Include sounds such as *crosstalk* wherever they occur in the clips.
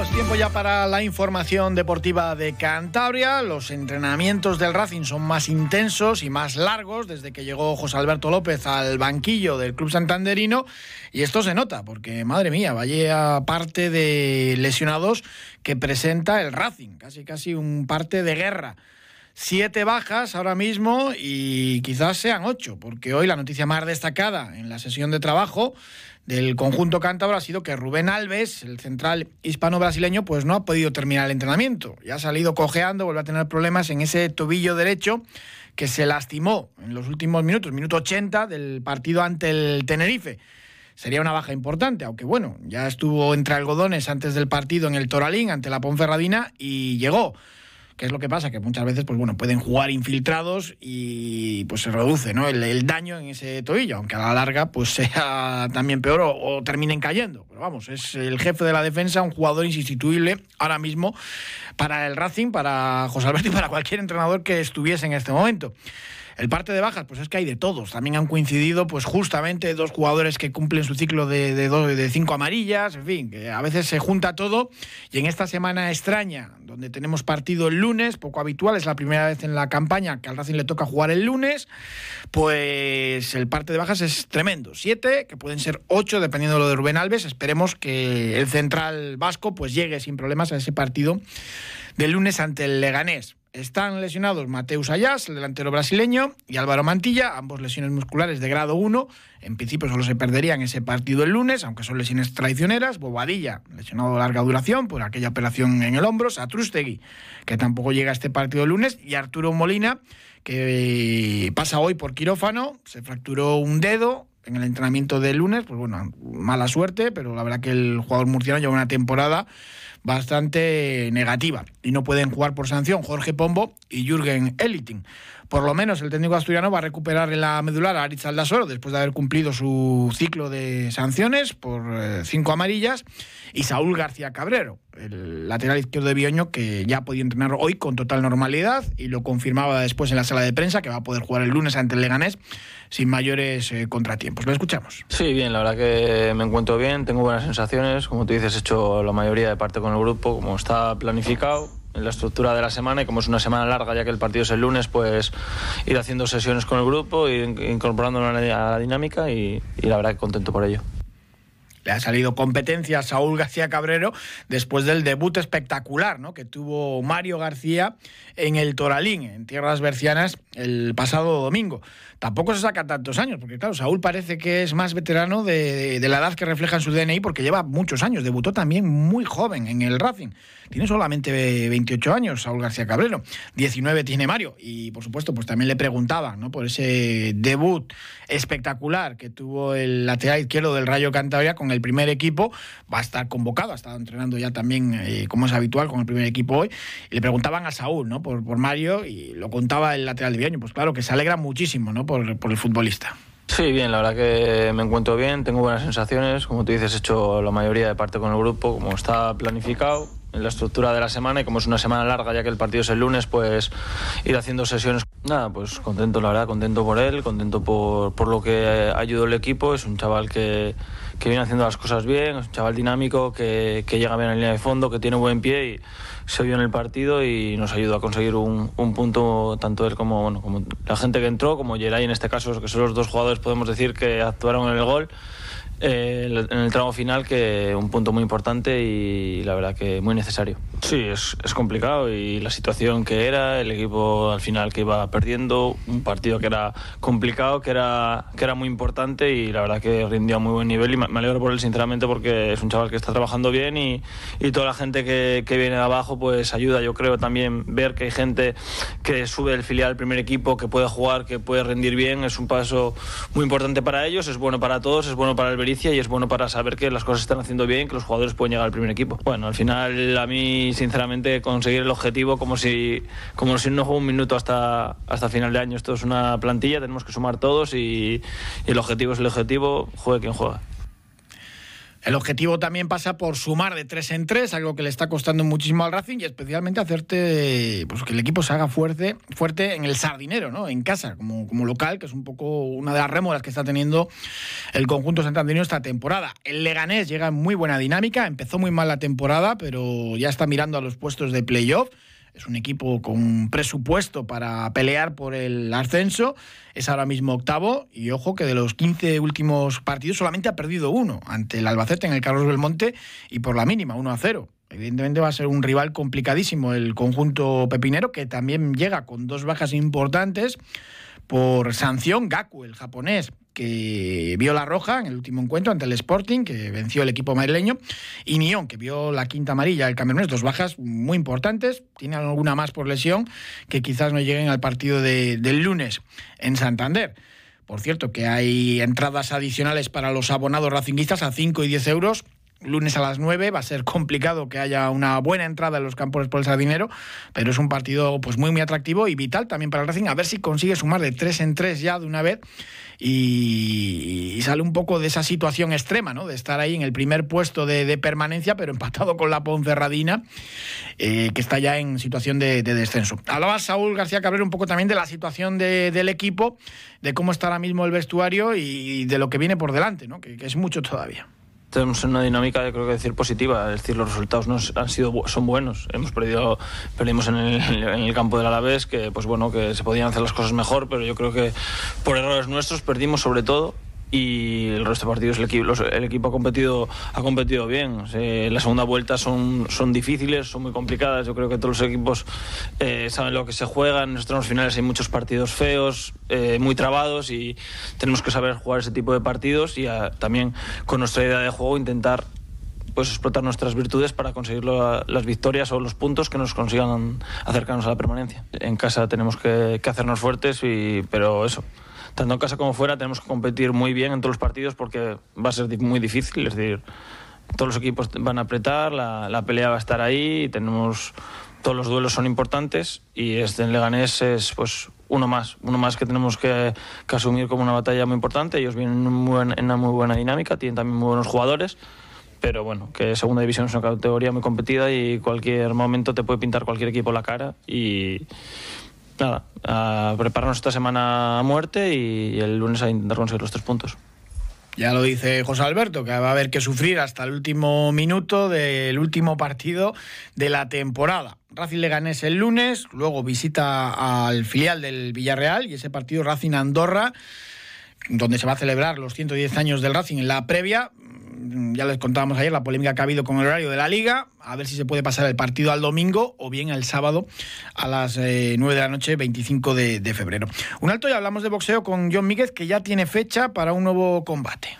Saludos, tiempo ya para la información deportiva de Cantabria. Los entrenamientos del Racing son más intensos y más largos desde que llegó José Alberto López al banquillo del club santanderino. Y esto se nota porque, madre mía, vaya parte de lesionados que presenta el Racing, casi casi un parte de guerra. Siete bajas ahora mismo y quizás sean ocho, porque hoy la noticia más destacada en la sesión de trabajo del conjunto cántabro ha sido que Rubén Alves, el central hispano-brasileño, pues no ha podido terminar el entrenamiento. Ya ha salido cojeando, vuelve a tener problemas en ese tobillo derecho que se lastimó en los últimos minutos, minuto 80 del partido ante el Tenerife. Sería una baja importante, aunque bueno, ya estuvo entre algodones antes del partido en el Toralín ante la Ponferradina y llegó. ¿Qué es lo que pasa? Que muchas veces, pues bueno, pueden jugar infiltrados y pues se reduce ¿no? el, daño en ese tobillo, aunque a la larga pues *laughs* sea también peor o, terminen cayendo. Pero vamos, es el jefe de la defensa, un jugador insustituible ahora mismo para el Racing, para José Alberto y para cualquier entrenador que estuviese en este momento. El parte de bajas, pues es que hay de todos. También han coincidido, pues justamente dos jugadores que cumplen su ciclo de, de, cinco amarillas, en fin, que a veces se junta todo. Y en esta semana extraña, donde tenemos partido el lunes, poco habitual, es la primera vez en la campaña que al Racing le toca jugar el lunes, pues el parte de bajas es tremendo. Siete, que pueden ser ocho, dependiendo de lo de Rubén Alves. Esperemos que el central vasco pues llegue sin problemas a ese partido del lunes ante el Leganés. Están lesionados Mateus Ayas, el delantero brasileño, y Álvaro Mantilla, ambos lesiones musculares de grado 1. En principio solo se perderían ese partido el lunes, aunque son lesiones traicioneras. Bobadilla, lesionado de larga duración por aquella operación en el hombro. Satrústegui, que tampoco llega a este partido el lunes. Y Arturo Molina, que pasa hoy por quirófano, se fracturó un dedo en el entrenamiento del lunes. Pues bueno, mala suerte, pero la verdad que el jugador murciano lleva una temporada bastante negativa y no pueden jugar por sanción Jorge Pombo y Jürgen Eliting. Por lo menos el técnico asturiano va a recuperar en la medular a Aritz Aldasoro después de haber cumplido su ciclo de sanciones por eh, cinco amarillas y Saúl García Cabrero, el lateral izquierdo de Bioño que ya podía entrenar hoy con total normalidad y lo confirmaba después en la sala de prensa que va a poder jugar el lunes ante el Leganés sin mayores eh, contratiempos. Lo escuchamos. Sí, bien, la verdad que me encuentro bien, tengo buenas sensaciones, como tú dices, he hecho la mayoría de parte con el grupo, como está planificado en la estructura de la semana y como es una semana larga ya que el partido es el lunes pues ir haciendo sesiones con el grupo e incorporando a la dinámica y, y la verdad que contento por ello. Le ha salido competencia a Saúl García Cabrero después del debut espectacular ¿no? que tuvo Mario García en el Toralín, en tierras bercianas, el pasado domingo. Tampoco se saca tantos años, porque claro, Saúl parece que es más veterano de, la edad que refleja en su DNI, porque lleva muchos años. Debutó también muy joven en el Racing. Tiene solamente 28 años Saúl García Cabrero, 19 tiene Mario. Y por supuesto, pues también le preguntaban ¿no? por ese debut espectacular que tuvo el lateral izquierdo del Rayo Cantabria con el primer equipo. Va a estar convocado, ha estado entrenando ya también, eh, como es habitual, con el primer equipo hoy. Y le preguntaban a Saúl ¿no? por, por Mario y lo contaba el lateral de Viaño. Pues claro, que se alegra muchísimo ¿no? Por, el futbolista. Sí, bien, la verdad que me encuentro bien, tengo buenas sensaciones. Como tú dices, he hecho la mayoría de parte con el grupo, como está planificado en la estructura de la semana y como es una semana larga ya que el partido es el lunes, pues ir haciendo sesiones. Nada, pues contento, la verdad, contento por él, contento por, por lo que ayudó el equipo. Es un chaval que, que viene haciendo las cosas bien, es un chaval dinámico, que, que llega bien en línea de fondo, que tiene buen pie y se vio en el partido y nos ayudó a conseguir un, un punto, tanto él como, bueno, como la gente que entró, como Geray en este caso, que son los dos jugadores, podemos decir, que actuaron en el gol. Eh, en el tramo final que un punto muy importante y la verdad que muy necesario. Sí, es, es, complicado y la situación que era, el equipo al final que iba perdiendo, un partido que era complicado, que era, que era muy importante y la verdad que rindió a muy buen nivel y me alegro por él sinceramente porque es un chaval que está trabajando bien y, y toda la gente que, que, viene de abajo pues ayuda, yo creo también ver que hay gente que sube el filial al primer equipo, que puede jugar, que puede rendir bien, es un paso muy importante para ellos, es bueno para todos, es bueno para el Y es bueno para saber que las cosas están haciendo bien, que los jugadores pueden llegar al primer equipo. Bueno, al final a mí sinceramente conseguir el objetivo como si como si no juego un minuto hasta hasta final de año. Esto es una plantilla, tenemos que sumar todos y el objetivo es el objetivo, juegue quien juega. El objetivo también pasa por sumar de tres en tres, algo que le está costando muchísimo al Racing y especialmente hacerte pues, que el equipo se haga fuerte, fuerte en el sardinero, ¿no? en casa, como, como local, que es un poco una de las rémoras que está teniendo el conjunto santanderino esta temporada. El Leganés llega en muy buena dinámica, empezó muy mal la temporada, pero ya está mirando a los puestos de playoff. Es un equipo con presupuesto para pelear por el ascenso. Es ahora mismo octavo. Y ojo que de los 15 últimos partidos solamente ha perdido uno ante el Albacete en el Carlos Belmonte y por la mínima, 1 a 0. Evidentemente va a ser un rival complicadísimo el conjunto pepinero que también llega con dos bajas importantes por sanción. Gaku, el japonés, que vio la roja en el último encuentro ante el Sporting, que venció el equipo madrileño, y Nión, que vio la quinta amarilla del camerunés, dos bajas muy importantes, tiene alguna más por lesión, que quizás no lleguen al partido de, del lunes en Santander. Por cierto, que hay entradas adicionales para los abonados racinguistas a 5 y 10 euros. Lunes a las 9 va a ser complicado que haya una buena entrada en los campos por el Sardinero, pero es un partido pues muy muy atractivo y vital también para el Racing. A ver si consigue sumar de 3 en 3 ya de una vez y, sale un poco de esa situación extrema, ¿no? De estar ahí en el primer puesto de, permanencia, pero empatado con la Ponferradina, eh, que está ya en situación de, descenso. Hablaba Saúl García Cabrera un poco también de la situación del equipo, de cómo está ahora mismo el vestuario y de lo que viene por delante, ¿no? que es mucho todavía tenemos una dinámica, creo que decir positiva, es decir, los resultados no han sido son buenos. Hemos perdido, perdimos en el, en el, campo del Alavés, que pues bueno, que se podían hacer las cosas mejor, pero yo creo que por errores nuestros perdimos sobre todo y el resto de partidos el equipo, el equipo ha competido ha competido bien. la segunda vuelta son, son difíciles, son muy complicadas. Yo creo que todos los equipos eh, saben lo que se juega. En los finales hay muchos partidos feos, eh, muy trabados y tenemos que saber jugar ese tipo de partidos y también con nuestra idea de juego intentar pues explotar nuestras virtudes para conseguir las victorias o los puntos que nos consigan acercarnos a la permanencia. En casa tenemos que, que hacernos fuertes, y, pero eso, tanto en casa como fuera, tenemos que competir muy bien en todos los partidos porque va a ser muy difícil. Es decir, todos los equipos van a apretar, la, pelea va a estar ahí, tenemos todos los duelos son importantes y este en Leganés es pues uno más, uno más que tenemos que, asumir como una batalla muy importante. Ellos vienen en una muy buena dinámica, tienen también muy buenos jugadores, pero bueno, que segunda división es una categoría muy competida y cualquier momento te puede pintar cualquier equipo la cara y nada, prepararnos esta semana a muerte y el lunes a intentar conseguir los tres puntos. Ya lo dice José Alberto, que va a haber que sufrir hasta el último minuto del último partido de la temporada. Racing Leganés el lunes, luego visita al filial del Villarreal y ese partido Racing Andorra, donde se va a celebrar los 110 años del Racing en la previa. Mm, ya les contábamos ayer la polémica que ha habido con el horario de la liga, a ver si se puede pasar el partido al domingo o bien el sábado a las 9 eh, de la noche, 25 de, de febrero. Un alto y hablamos de boxeo con John Míguez, que ya tiene fecha para un nuevo combate.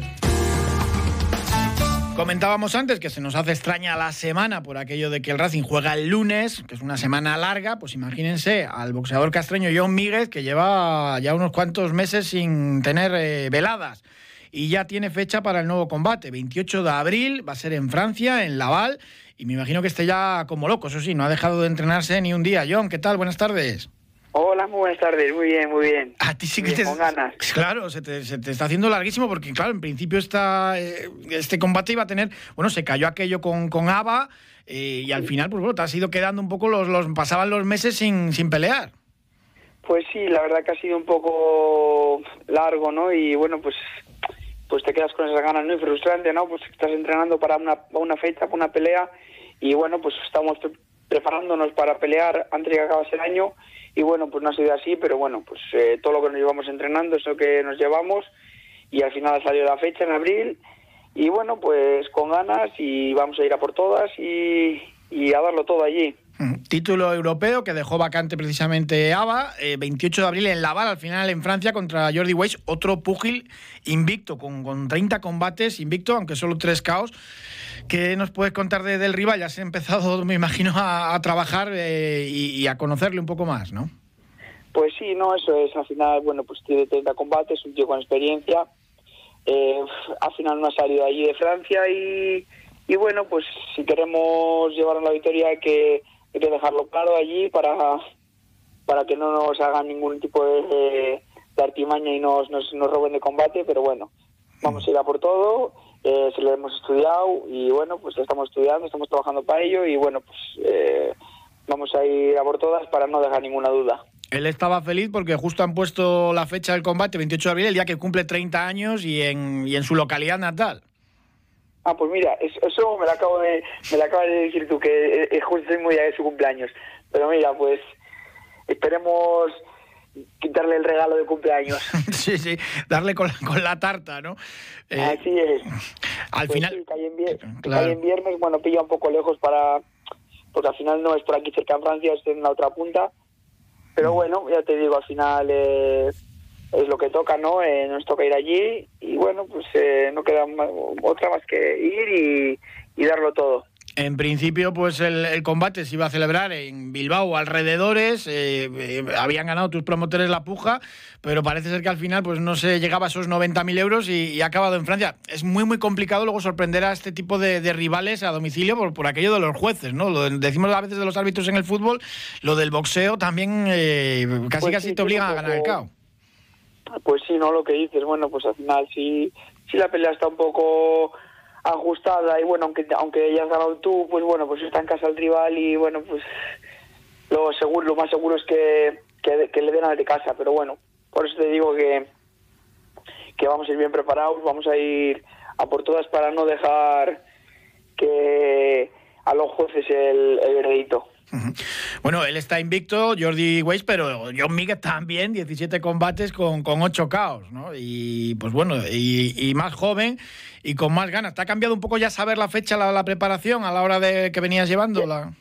Comentábamos antes que se nos hace extraña la semana por aquello de que el Racing juega el lunes, que es una semana larga, pues imagínense al boxeador castreño John Míguez, que lleva ya unos cuantos meses sin tener eh, veladas y ya tiene fecha para el nuevo combate, 28 de abril, va a ser en Francia, en Laval, y me imagino que esté ya como loco, eso sí, no ha dejado de entrenarse ni un día. John, ¿qué tal? Buenas tardes. Hola, muy buenas tardes, muy bien, muy bien. A ti sí que te... Con ganas. Claro, se te, está haciendo larguísimo porque, claro, en principio esta, eh, este combate iba a tener, bueno, se cayó aquello con, con Ava eh, y al final, pues bueno, te has ido quedando un poco, los, los pasaban los meses sin, sin pelear. Pues sí, la verdad que ha sido un poco largo, ¿no? Y bueno, pues pues te quedas con esas ganas, ¿no? Y frustrante, ¿no? Pues estás entrenando para una, una fecha, para una pelea y bueno, pues estamos preparándonos para pelear antes de que acabase el año. Y bueno, pues no ha sido así, pero bueno, pues eh, todo lo que nos llevamos entrenando es lo que nos llevamos. Y al final ha salido la fecha en abril. Y bueno, pues con ganas y vamos a ir a por todas y, y a darlo todo allí. Título europeo que dejó vacante precisamente 28 eh, de abril en Laval, al final en Francia contra Jordi Weiss, otro púgil invicto, con, con 30 combates, invicto, aunque solo tres caos. ¿Qué nos puedes contar de, del rival? Ya se ha empezado, *laughs* me imagino, a, trabajar eh, y, a conocerle un poco más, ¿no? Pues sí, no, eso es. Al final, bueno, pues tiene 30 combates, un tío con experiencia. Eh, al final no ha salido allí de Francia y, y bueno, pues si queremos llevar a la victoria que, hay que dejarlo claro allí para, para que no nos hagan ningún tipo de, de artimaña y nos, nos, nos roben de combate, pero bueno, vamos a ir a por todo eh, se lo hemos estudiado y bueno, pues estamos estudiando, estamos trabajando para ello y bueno, pues eh, vamos a ir a por todas para no dejar ninguna duda. Él estaba feliz porque justo han puesto la fecha del combate, 28 de abril, el día que cumple 30 años y en, y en su localidad natal. Ah, pues mira, eso me lo acabo de, me lo acabas de decir tú, que es justo el mismo día de su cumpleaños. Pero mira, pues esperemos quitarle el regalo de cumpleaños. *laughs* sí, sí, darle con, con la tarta, ¿no? Eh, Así es. Al pues final... Sí, cae en, viernes, viernes, bueno, pilla un poco lejos para... Porque al final no es por aquí cerca en Francia, es en la otra punta. Pero mm. bueno, ya te digo, al final eh, es lo que toca, ¿no? Eh, nos toca ir allí y bueno, pues eh, no queda otra más que ir y darlo todo. En principio, pues el, combate se iba a celebrar en Bilbao o alrededores. Eh, eh, habían ganado tus promotores la puja, pero parece ser que al final pues no se llegaba a esos 90.000 euros y, ha acabado en Francia. Es muy, muy complicado luego sorprender a este tipo de, rivales a domicilio por, por, aquello de los jueces, ¿no? Lo decimos a veces de los árbitros en el fútbol, lo del boxeo también eh, casi pues casi te obliga a ganar el KO. Pues sí, ¿no? Lo que dices, bueno, pues al final sí, sí la pelea está un poco ajustada y bueno, aunque aunque hayas ganado tú, pues bueno, pues está en casa el rival y bueno, pues lo seguro, lo más seguro es que, que, le den al de casa, pero bueno, por eso te digo que, que vamos a ir bien preparados, vamos a ir a por todas para no dejar que a los jueces el, el. Bueno, él está invicto, Jordi Weiss, pero John Miguel también, 17 combates con, con 8 caos, ¿no? Y pues bueno, y, más joven y con más ganas. ¿Te ha cambiado un poco ya saber la fecha, la, preparación a la hora de que venías llevándola?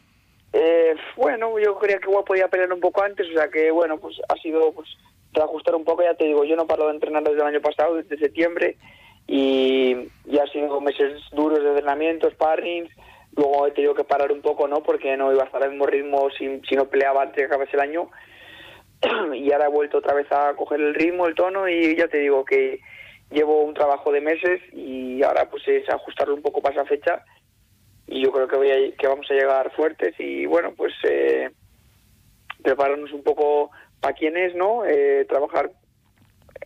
Eh, bueno, yo creía que igual podía pelear un poco antes, o sea que bueno, pues ha sido pues ajustar un poco, ya te digo, yo no paro de entrenar desde el año pasado, desde septiembre, y ya ha sido meses duros de entrenamiento, sparring, Luego he tenido que parar un poco, ¿no? Porque no iba a estar al mismo ritmo si, no peleaba antes de el año. *clears throat* y ahora he vuelto otra vez a coger el ritmo, el tono y ya te digo que llevo un trabajo de meses y ahora pues es ajustarlo un poco para esa fecha y yo creo que, voy a, que vamos a llegar fuertes y bueno pues eh, prepararnos un poco para quién es, ¿no? Eh, trabajar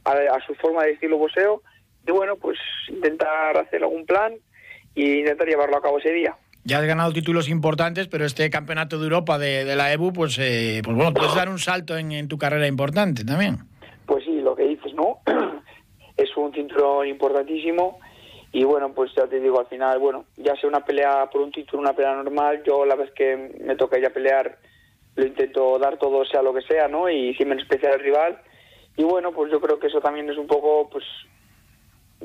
a, a, su forma de estilo boxeo y bueno pues intentar hacer algún plan y intentar llevarlo a cabo ese día. Ya has ganado títulos importantes, pero este campeonato de Europa de, la EBU, pues, eh, pues bueno, puedes dar un salto en, tu carrera importante también. Pues sí, lo que dices, ¿no? *clears throat* es un cinturón importantísimo y bueno, pues ya te digo, al final, bueno, ya sea una pelea por un título, una pelea normal, yo la vez que me toca ya pelear lo intento dar todo, sea lo que sea, ¿no? Y sin menospreciar al rival. Y bueno, pues yo creo que eso también es un poco, pues,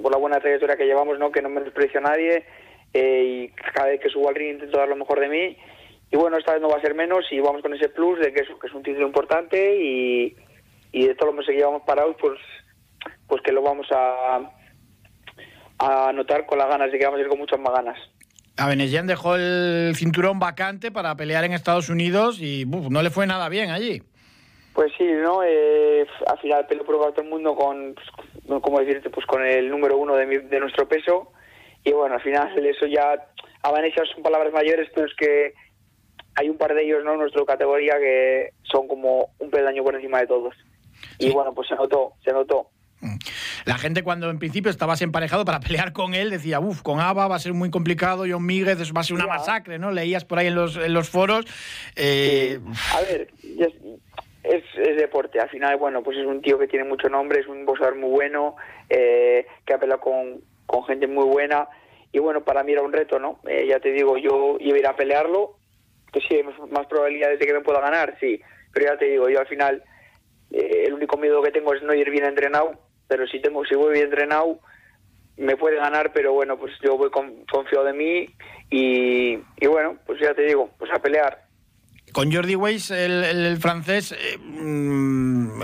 por la buena trayectoria que llevamos, ¿no? Que no menosprecio a nadie eh, y cada vez que subo al ring intento dar lo mejor de mí y bueno, esta vez no va a ser menos y vamos con ese plus de que es, que es un título importante y, y de todos los meses que llevamos parados pues pues que lo vamos a a notar con las ganas de que vamos a ir con muchas más ganas. Abenesian dejó el cinturón vacante para pelear en Estados Unidos y no le fue nada bien allí. Pues sí, ¿no? Eh, al final peleó por todo el mundo con, pues, como decirte, pues con el número uno de, de nuestro peso y bueno, al final eso ya, a Vanessa son palabras mayores, pero es que hay un par de ellos, ¿no? En nuestra categoría que son como un peldaño por encima de todos. Y bueno, pues se notó, se notó. Mm. La gente cuando en principio estabas emparejado para *laughs* pelear con él decía, uff, con Ava va a ser muy complicado, John Míguez va a ser una masacre, ¿no? Leías por ahí en los, en los foros. Eh... A ver, es, es, deporte. Al final, bueno, pues es un tío que tiene mucho nombre, es un boxeador muy bueno, eh, que ha peleado con, con gente muy buena y bueno, para mí era un reto, ¿no? Eh, ya te digo, yo iba a ir a pelearlo, que sí, hay más probabilidades de que me pueda ganar, sí, pero ya te digo, yo al final eh, el único miedo que tengo es no ir bien entrenado, pero si tengo si voy bien entrenado me puede ganar, pero bueno, pues yo voy con, confiado de mí y, y, bueno, pues ya te digo, pues a pelear. Con Jordi Weiss, el, francés, eh, mm,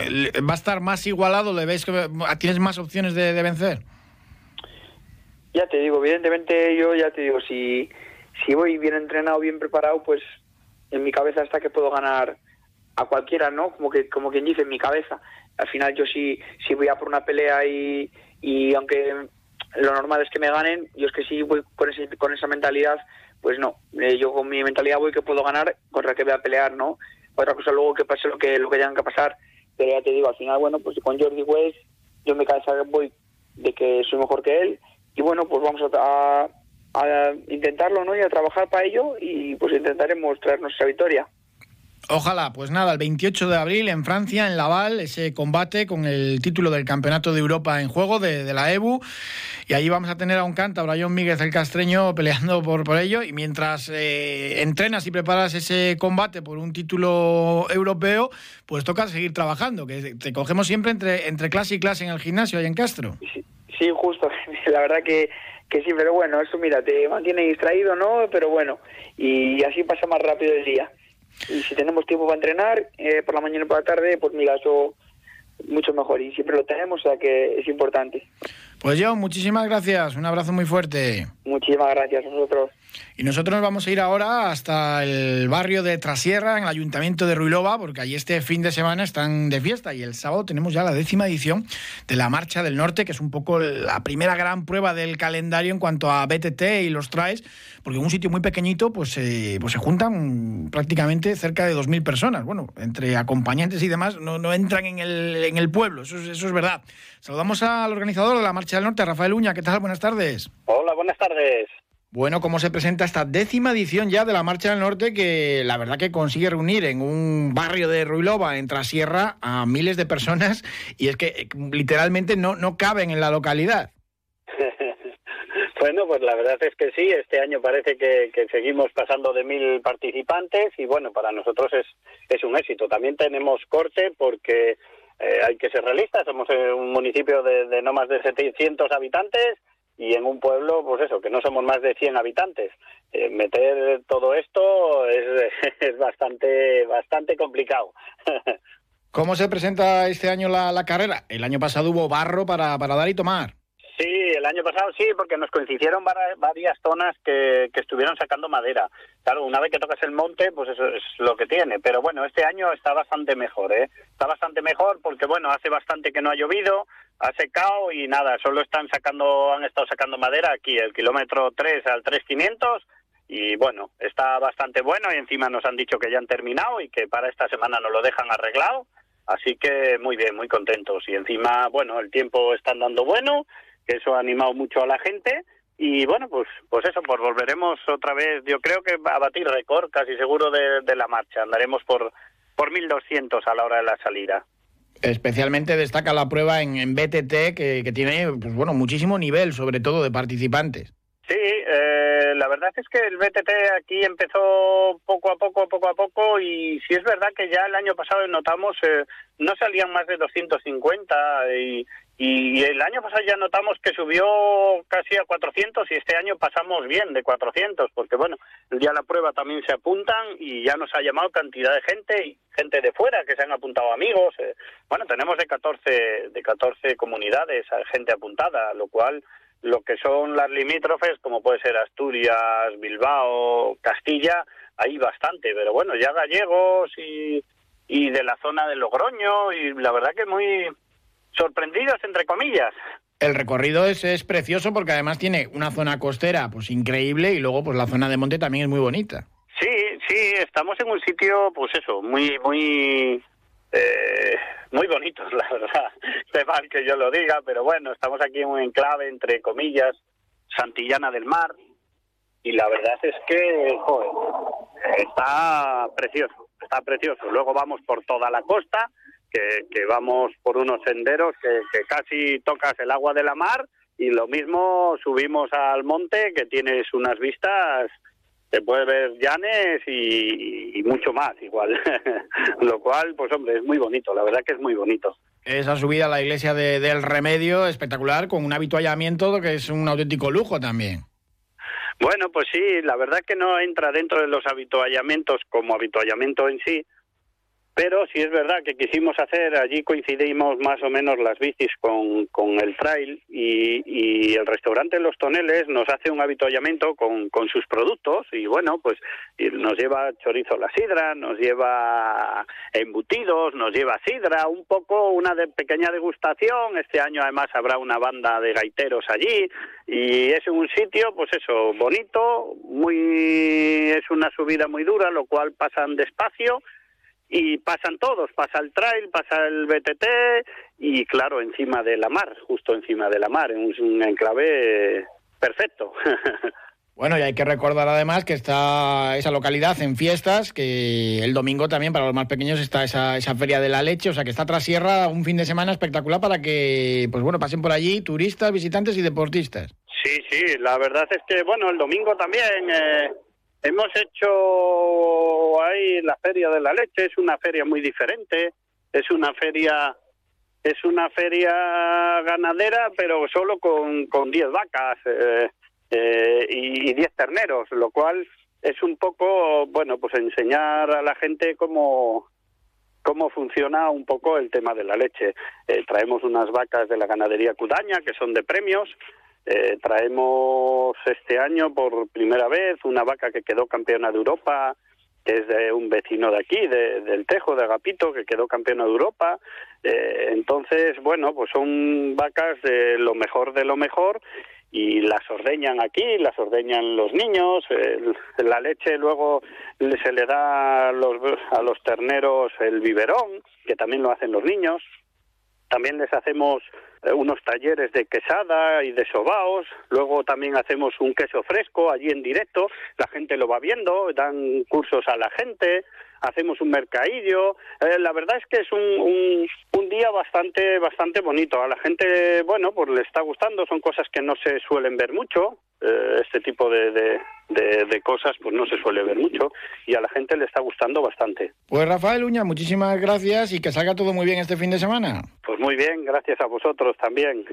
¿va a estar más igualado? ¿Le ves que tienes más opciones de, vencer? Ya te digo, evidentemente yo ya te digo, si, si voy bien entrenado, bien preparado, pues en mi cabeza está que puedo ganar a cualquiera, ¿no? Como que como quien dice en mi cabeza. Al final yo sí, si voy a por una pelea y, y aunque lo normal es que me ganen, yo es que sí voy con, ese, con esa mentalidad, pues no, eh, yo con mi mentalidad voy que puedo ganar contra que voy a pelear, ¿no? Otra cosa luego que pase lo que lo que tengan que pasar, pero ya te digo, al final, bueno, pues con Jordi West yo me cabeza voy de que soy mejor que él y bueno, pues vamos a, a, intentarlo, ¿no? Y a trabajar para ello y pues intentaremos traernos esa victoria. Ojalá, pues nada, el 28 de abril en Francia, en Laval, ese combate con el título del Campeonato de Europa en juego de, la EBU. Y allí vamos a tener a un cántabro, a John Míguez el Castreño, peleando por, por ello. Y mientras eh, entrenas y preparas ese combate por un título europeo, pues toca seguir trabajando, que te cogemos siempre entre, entre clase y clase en el gimnasio ahí en Castro. Sí, justo. *laughs* La verdad que, que sí, pero bueno, eso mira, te mantiene distraído, ¿no? Pero bueno, y así pasa más rápido el día. Y si tenemos tiempo para entrenar, eh, por la mañana y por la tarde, pues mira, eso mucho mejor. Y siempre lo tenemos, o sea que es importante. Pues yo, muchísimas gracias. Un abrazo muy fuerte. Muchísimas gracias a nosotros. Y nosotros nos vamos a ir ahora hasta el barrio de Trasierra, en el ayuntamiento de Ruilova, porque allí este fin de semana están de fiesta y el sábado tenemos ya la décima edición de la Marcha del Norte, que es un poco la primera gran prueba del calendario en cuanto a BTT y los traes, porque en un sitio muy pequeñito pues, eh, pues se juntan prácticamente cerca de 2.000 personas. Bueno, entre acompañantes y demás no, no entran en el, en el pueblo, eso, eso es verdad. Saludamos al organizador de la Marcha del Norte, Rafael Uña. ¿Qué tal? Buenas tardes. Hola, buenas tardes. Bueno, ¿cómo se presenta esta décima edición ya de la Marcha del Norte que la verdad que consigue reunir en un barrio de Ruilova, en Trasierra, a miles de personas y es que eh, literalmente no, no caben en la localidad? *laughs* bueno, pues la verdad es que sí, este año parece que, seguimos pasando de mil participantes y bueno, para nosotros es, es un éxito. También tenemos corte porque eh, hay que ser realistas, somos un municipio de, de no más de 700 habitantes y en un pueblo, pues eso, que no somos más de 100 habitantes. Eh, meter todo esto es, *laughs* es bastante, bastante complicado. *laughs* ¿Cómo se presenta este año la, la carrera? El año pasado hubo barro para, para dar y tomar. Sí, el año pasado sí, porque nos coincidieron varias zonas que, estuvieron sacando madera. Claro, una vez que tocas el monte, pues eso es lo que tiene. Pero bueno, este año está bastante mejor, ¿eh? Está bastante mejor porque, bueno, hace bastante que no ha llovido, ha secado y nada, solo están sacando, han estado sacando madera aquí, el kilómetro 3 al 3500 y bueno, está bastante bueno y encima nos han dicho que ya han terminado y que para esta semana nos lo dejan arreglado. Así que muy bien, muy contentos. Y encima, bueno, el tiempo está andando bueno, que eso ha animado mucho a la gente. Y bueno, pues pues eso, pues volveremos otra vez, yo creo que a batir récord, casi seguro, de, de la marcha. Andaremos por, por 1.200 a la hora de la salida. Especialmente destaca la prueba en, BTT, que, tiene pues bueno muchísimo nivel, sobre todo de participantes. Sí, eh, la verdad es que el BTT aquí empezó poco a poco, poco a poco, y sí es verdad que ya el año pasado notamos, eh, no salían más de 250, y, y el año pasado ya notamos que subió casi a 400 y este año pasamos bien de 400, porque bueno, el día de la prueba también se apuntan y ya nos ha llamado cantidad de gente y gente de fuera que se han apuntado amigos. Eh. Bueno, tenemos de 14 de 14 comunidades gente apuntada, lo cual lo que son las limítrofes, como puede ser Asturias, Bilbao, Castilla, hay bastante, pero bueno, ya gallegos y y de la zona de Logroño y la verdad que muy sorprendidos, entre comillas. El recorrido es, es precioso porque además tiene una zona costera pues increíble y luego pues la zona de monte también es muy bonita. Sí, sí, estamos en un sitio, pues eso, muy, muy, eh, muy bonito, *laughs* la verdad. De mal que yo lo diga, pero bueno, estamos aquí en un enclave, entre comillas, Santillana del Mar, y la verdad es que, joder, está precioso, está precioso. Luego vamos por toda la costa, que, vamos por unos senderos que, casi tocas el agua de la mar y lo mismo subimos al monte que tienes unas vistas se puede ver llanes y, mucho más igual. *laughs* Lo cual, pues hombre, es muy bonito, la verdad que es muy bonito. Esa subida a la iglesia del Remedio, espectacular, con un habituallamiento que es un auténtico lujo también. Bueno, pues sí, la verdad que no entra dentro de los habituallamientos como habituallamiento en sí, pero sí es verdad que quisimos hacer, allí coincidimos más o menos las bicis con, con el trail y, y, el restaurante Los Toneles nos hace un habituallamiento con, con sus productos y bueno, pues nos lleva chorizo la sidra, nos lleva embutidos, nos lleva sidra, un poco una de, pequeña degustación. Este año además habrá una banda de gaiteros allí y es un sitio, pues eso, bonito, muy es una subida muy dura, lo cual pasan despacio y pasan todos, pasa el trail, pasa el BTT y claro, encima de la mar, justo encima de la mar, en un enclave perfecto. *laughs* Bueno, y hay que recordar además que está esa localidad en fiestas, que el domingo también para los más pequeños está esa, esa feria de la leche, o sea que está tras sierra un fin de semana espectacular para que, pues bueno, pasen por allí turistas, visitantes y deportistas. Sí, sí, la verdad es que, bueno, el domingo también eh, Hemos hecho ahí la feria de la leche, es una feria muy diferente, es una feria es una feria ganadera, pero solo con, con 10 vacas eh, eh, y 10 terneros, lo cual es un poco, bueno, pues enseñar a la gente cómo, cómo funciona un poco el tema de la leche. Eh, traemos unas vacas de la ganadería Cudaña, que son de premios, eh, traemos este año por primera vez una vaca que quedó campeona de Europa, que es de un vecino de aquí, de, del Tejo, de Agapito, que quedó campeona de Europa. Eh, entonces, bueno, pues son vacas de lo mejor de lo mejor y las ordeñan aquí, las ordeñan los niños, la leche luego se le da a los, a los terneros el biberón, que también lo hacen los niños. También les hacemos unos talleres de quesada y de sobaos, luego también hacemos un queso fresco allí en directo, la gente lo va viendo, dan cursos a la gente, hacemos un mercadillo, eh, la verdad es que es un, un, día bastante bastante bonito, a la gente, bueno, pues le está gustando, son cosas que no se suelen ver mucho, eh, este tipo de, de, cosas pues no se suele ver mucho y a la gente le está gustando bastante. Pues Rafael Uña, muchísimas gracias y que salga todo muy bien este fin de semana. Pues muy bien, gracias a vosotros también.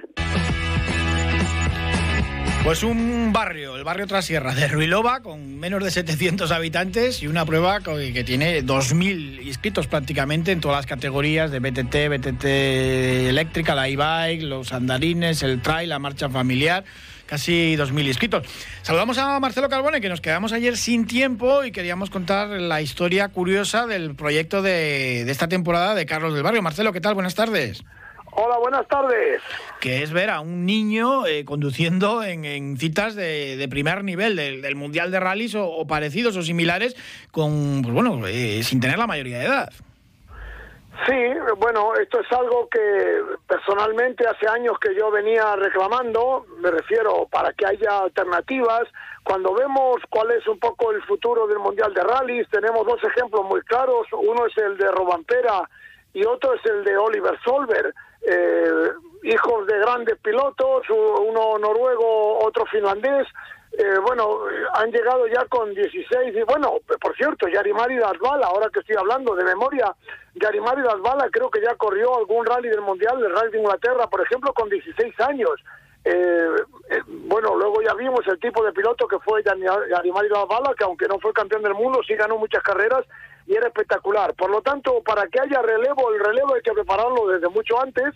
Pues un barrio, el barrio Trasierra de Ruilova, con menos de 700 habitantes y una prueba que tiene 2.000 inscritos prácticamente en todas las categorías de BTT, BTT eléctrica, la e-bike, los andarines, el trail, la marcha familiar casi 2.000 inscritos. Saludamos a Marcelo Carbone, que nos quedamos ayer sin tiempo y queríamos contar la historia curiosa del proyecto de, esta temporada de Carlos del Barrio. Marcelo, ¿qué tal? Buenas tardes. Hola, buenas tardes. Que es ver a un niño eh, conduciendo en, citas de, primer nivel del, Mundial de Rallys o, parecidos o similares, con, pues bueno, eh, sin tener la mayoría de edad. Sí, bueno, esto es algo que personalmente hace años que yo venía reclamando, me refiero para que haya alternativas. Cuando vemos cuál es un poco el futuro del Mundial de Rallys, tenemos dos ejemplos muy claros. Uno es el de Robampera y otro es el de Oliver Solver eh, hijos de grandes pilotos, uno noruego, otro finlandés. Eh, bueno, han llegado ya con 16 y bueno, por cierto, Yarimari Dasbala, ahora que estoy hablando de memoria, Yarimari Dasbala creo que ya corrió algún rally del Mundial, el Rally de Inglaterra, por ejemplo, con 16 años. Eh, eh, bueno, luego ya vimos el tipo de piloto que fue Yarimari Dasbala, que aunque no fue campeón del mundo, sí ganó muchas carreras y era espectacular. Por lo tanto, para que haya relevo, el relevo hay que prepararlo desde mucho antes.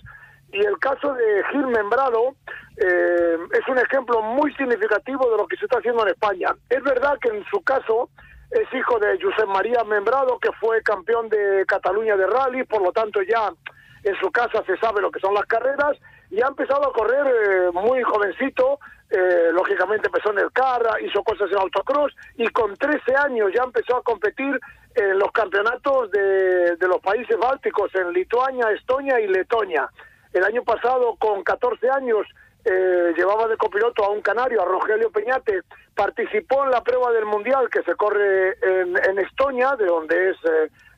Y el caso de Gil Membrado eh, es un ejemplo muy significativo de lo que se está haciendo en España. Es verdad que en su caso es hijo de Josep María Membrado, que fue campeón de Cataluña de rally, por lo tanto ya en su casa se sabe lo que son las carreras y ha empezado a correr eh, muy jovencito, eh, lógicamente empezó en el CAR, hizo cosas en autocross y con 13 años ya empezó a competir en los campeonatos de, los países bálticos, en Lituania, Estonia y Letonia. El año pasado, con 14 años, eh, llevaba de copiloto a un canario, a Rogelio Peñate, participó en la prueba del Mundial que se corre en, en Estonia, de donde es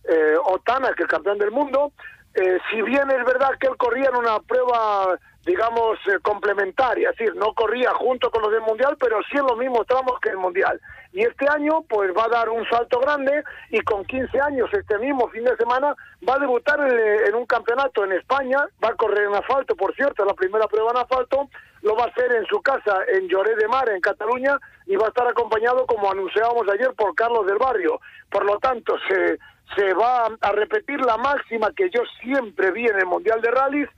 eh, Otana, que es campeón del mundo. Eh, si bien es verdad que él corría en una prueba digamos, eh, complementaria, es decir, no corría junto con los del Mundial, pero sí en los mismos tramos que el Mundial. Y este año, pues va a dar un salto grande y con 15 años, este mismo fin de semana, va a debutar en, un campeonato en España, va a correr en asfalto, por cierto, la primera prueba en asfalto, lo va a hacer en su casa, en Lloret de Mar, en Cataluña, y va a estar acompañado, como anunciábamos ayer, por Carlos del Barrio. Por lo tanto, se, se va a repetir la máxima que yo siempre vi en el Mundial de Rallys,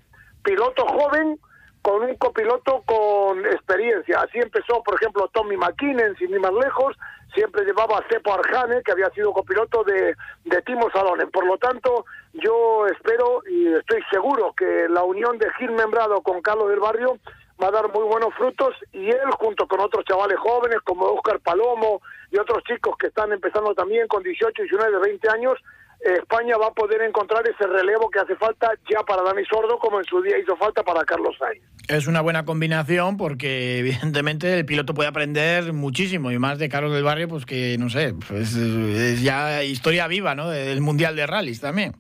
piloto joven con un copiloto con experiencia. Así empezó, por ejemplo, Tommy McKinnon, sin ir más lejos, siempre llevaba a Cepo Arjane, que había sido copiloto de, de Timo Salonen. Por lo tanto, yo espero y estoy seguro que la unión de Gil Membrado con Carlos del Barrio va a dar muy buenos frutos y él junto con otros chavales jóvenes como Oscar Palomo y otros chicos que están empezando también con 18, 19, 20 años, España va a poder encontrar ese relevo que hace falta ya para Dani Sordo, como en su día hizo falta para Carlos Sainz. Es una buena combinación porque evidentemente el piloto puede aprender muchísimo y más de Carlos del Barrio, pues que no sé, pues es ya historia viva, ¿no? Del Mundial de Rallys también.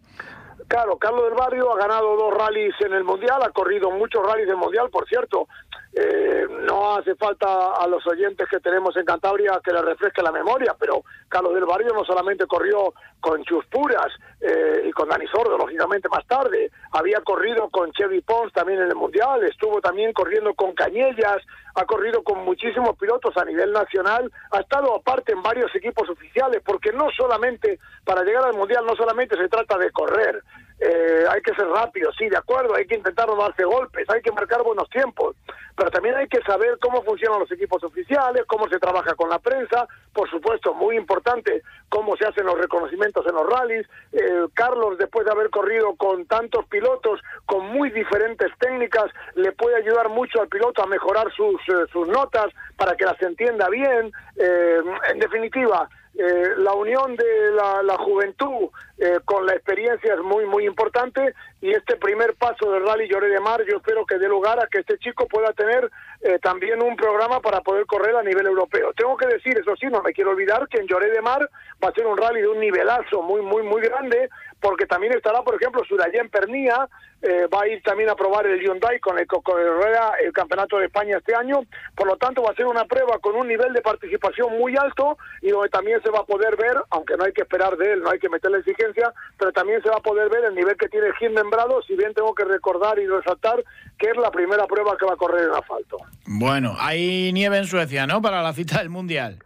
Claro, Carlos del Barrio ha ganado dos rallies en el Mundial, ha corrido muchos rallies del Mundial, por cierto. Eh, no hace falta a los oyentes que tenemos en Cantabria que les refresque la memoria, pero Carlos del Barrio no solamente corrió con Chuspuras eh, y con Dani Sordo, lógicamente más tarde, había corrido con Chevy Pons también en el Mundial, estuvo también corriendo con Cañellas, ha corrido con muchísimos pilotos a nivel nacional, ha estado aparte en varios equipos oficiales, porque no solamente, para llegar al Mundial, no solamente se trata de correr, eh, hay que ser rápido, sí, de acuerdo, hay que intentar no darse golpes, hay que marcar buenos tiempos, pero también hay que saber cómo funcionan los equipos oficiales, cómo se trabaja con la prensa, por supuesto, muy importante cómo se hacen los reconocimientos en los rallies. Eh, Carlos, después de haber corrido con tantos pilotos con muy diferentes técnicas, le puede ayudar mucho al piloto a mejorar sus, eh, sus notas para que las entienda bien. Eh, en definitiva, eh, la unión de la, juventud eh, con la experiencia es muy, muy importante y este primer paso del Rally Lloré de Mar yo espero que dé lugar a que este chico pueda tener eh, también un programa para poder correr a nivel europeo. Tengo que decir, eso sí, no me quiero olvidar que en Lloré de Mar va a ser un rally de un nivelazo muy, muy, muy grande porque también estará, por ejemplo, Surayén Pernía, eh, va a ir también a probar el Hyundai con el Rueda el Campeonato de España este año, por lo tanto va a ser una prueba con un nivel de participación muy alto y donde también se va a poder ver, aunque no hay que esperar de él, no hay que meterle exigencia, pero también se va a poder ver el nivel que tiene Gil Membrado, si bien tengo que recordar y resaltar que es la primera prueba que va a correr en asfalto. Bueno, hay nieve en Suecia, ¿no? Para la cita del Mundial.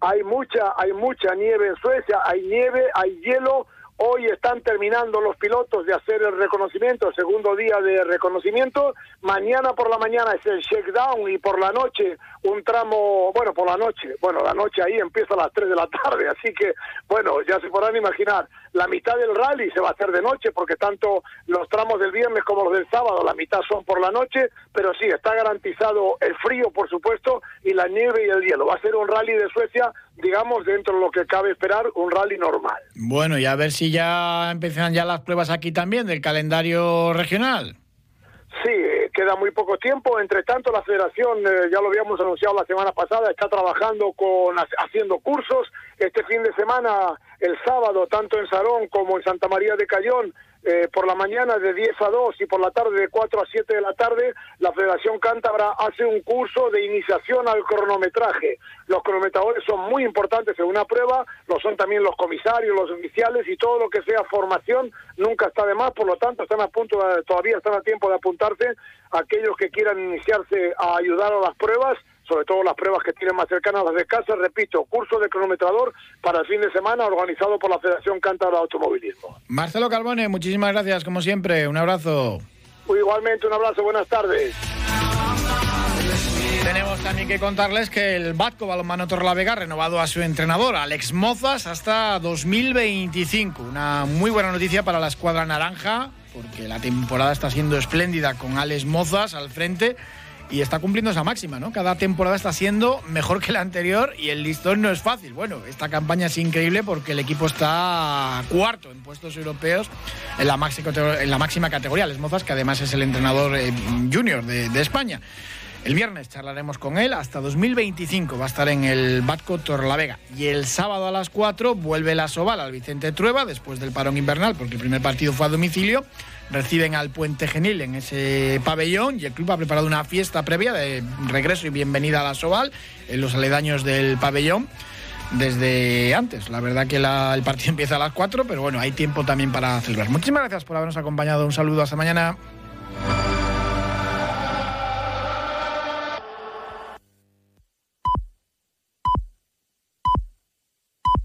Hay mucha, hay mucha nieve en Suecia, hay nieve, hay hielo, Hoy están terminando los pilotos de hacer el reconocimiento, segundo día de reconocimiento. Mañana por la mañana es el shakedown y por la noche un tramo, bueno, por la noche, bueno, la noche ahí empieza a las 3 de la tarde, *laughs* así que, bueno, ya se podrán imaginar, la mitad del rally se va a hacer de noche porque tanto los tramos del viernes como los del sábado, la mitad son por la noche, pero sí, está garantizado el frío, por supuesto, y la nieve y el hielo. Va a ser un rally de Suecia, digamos, dentro de lo que cabe esperar, un rally normal. Bueno, y a ver si ya empiezan ya las pruebas aquí también del calendario regional. Sí, queda muy poco tiempo. Entre tanto, la federación, eh, ya lo habíamos anunciado la semana pasada, está trabajando con haciendo cursos. Este fin de semana, el sábado, tanto en Sarón como en Santa María de Cayón, eh, por la mañana de 10 a 2 y por la tarde de 4 a 7 de la tarde, la Federación Cántabra hace un curso de iniciación al cronometraje. Los cronometradores son muy importantes en una prueba, lo son también los comisarios, los oficiales y todo lo que sea formación nunca está de más, por lo tanto están a punto, todavía están a tiempo de apuntarse aquellos que quieran iniciarse a ayudar a las pruebas sobre todo las pruebas que tienen más cercanas a las de casa. Repito, curso de cronometrador para el fin de semana organizado por la Federación Cántabra de Automovilismo. Marcelo Carbone, muchísimas gracias, como siempre. Un abrazo. Igualmente, un abrazo. Buenas tardes. Tenemos también que contarles que el Batco Balonmano Torlavega ha renovado a su entrenador, Alex Mozas, hasta 2025. Una muy buena noticia para la escuadra naranja, porque la temporada está siendo espléndida con Alex Mozas al frente y está cumpliendo esa máxima, ¿no? Cada temporada está siendo mejor que la anterior y el listón no es fácil. Bueno, esta campaña es increíble porque el equipo está cuarto en puestos europeos en la máxima, categoría, Les Mozas, que además es el entrenador eh, junior de, España. El viernes charlaremos con él hasta 2025. Va a estar en el Batco Torlavega. Y el sábado a las 4 vuelve la Soval al Vicente Trueba después del parón invernal, porque el primer partido fue a domicilio. Reciben al Puente Genil en ese pabellón y el club ha preparado una fiesta previa de regreso y bienvenida a la Soval en los aledaños del pabellón desde antes. La verdad que el partido *laughs* empieza a las 4, pero bueno, hay tiempo también para celebrar. Muchísimas gracias por habernos acompañado. Un saludo, hasta mañana.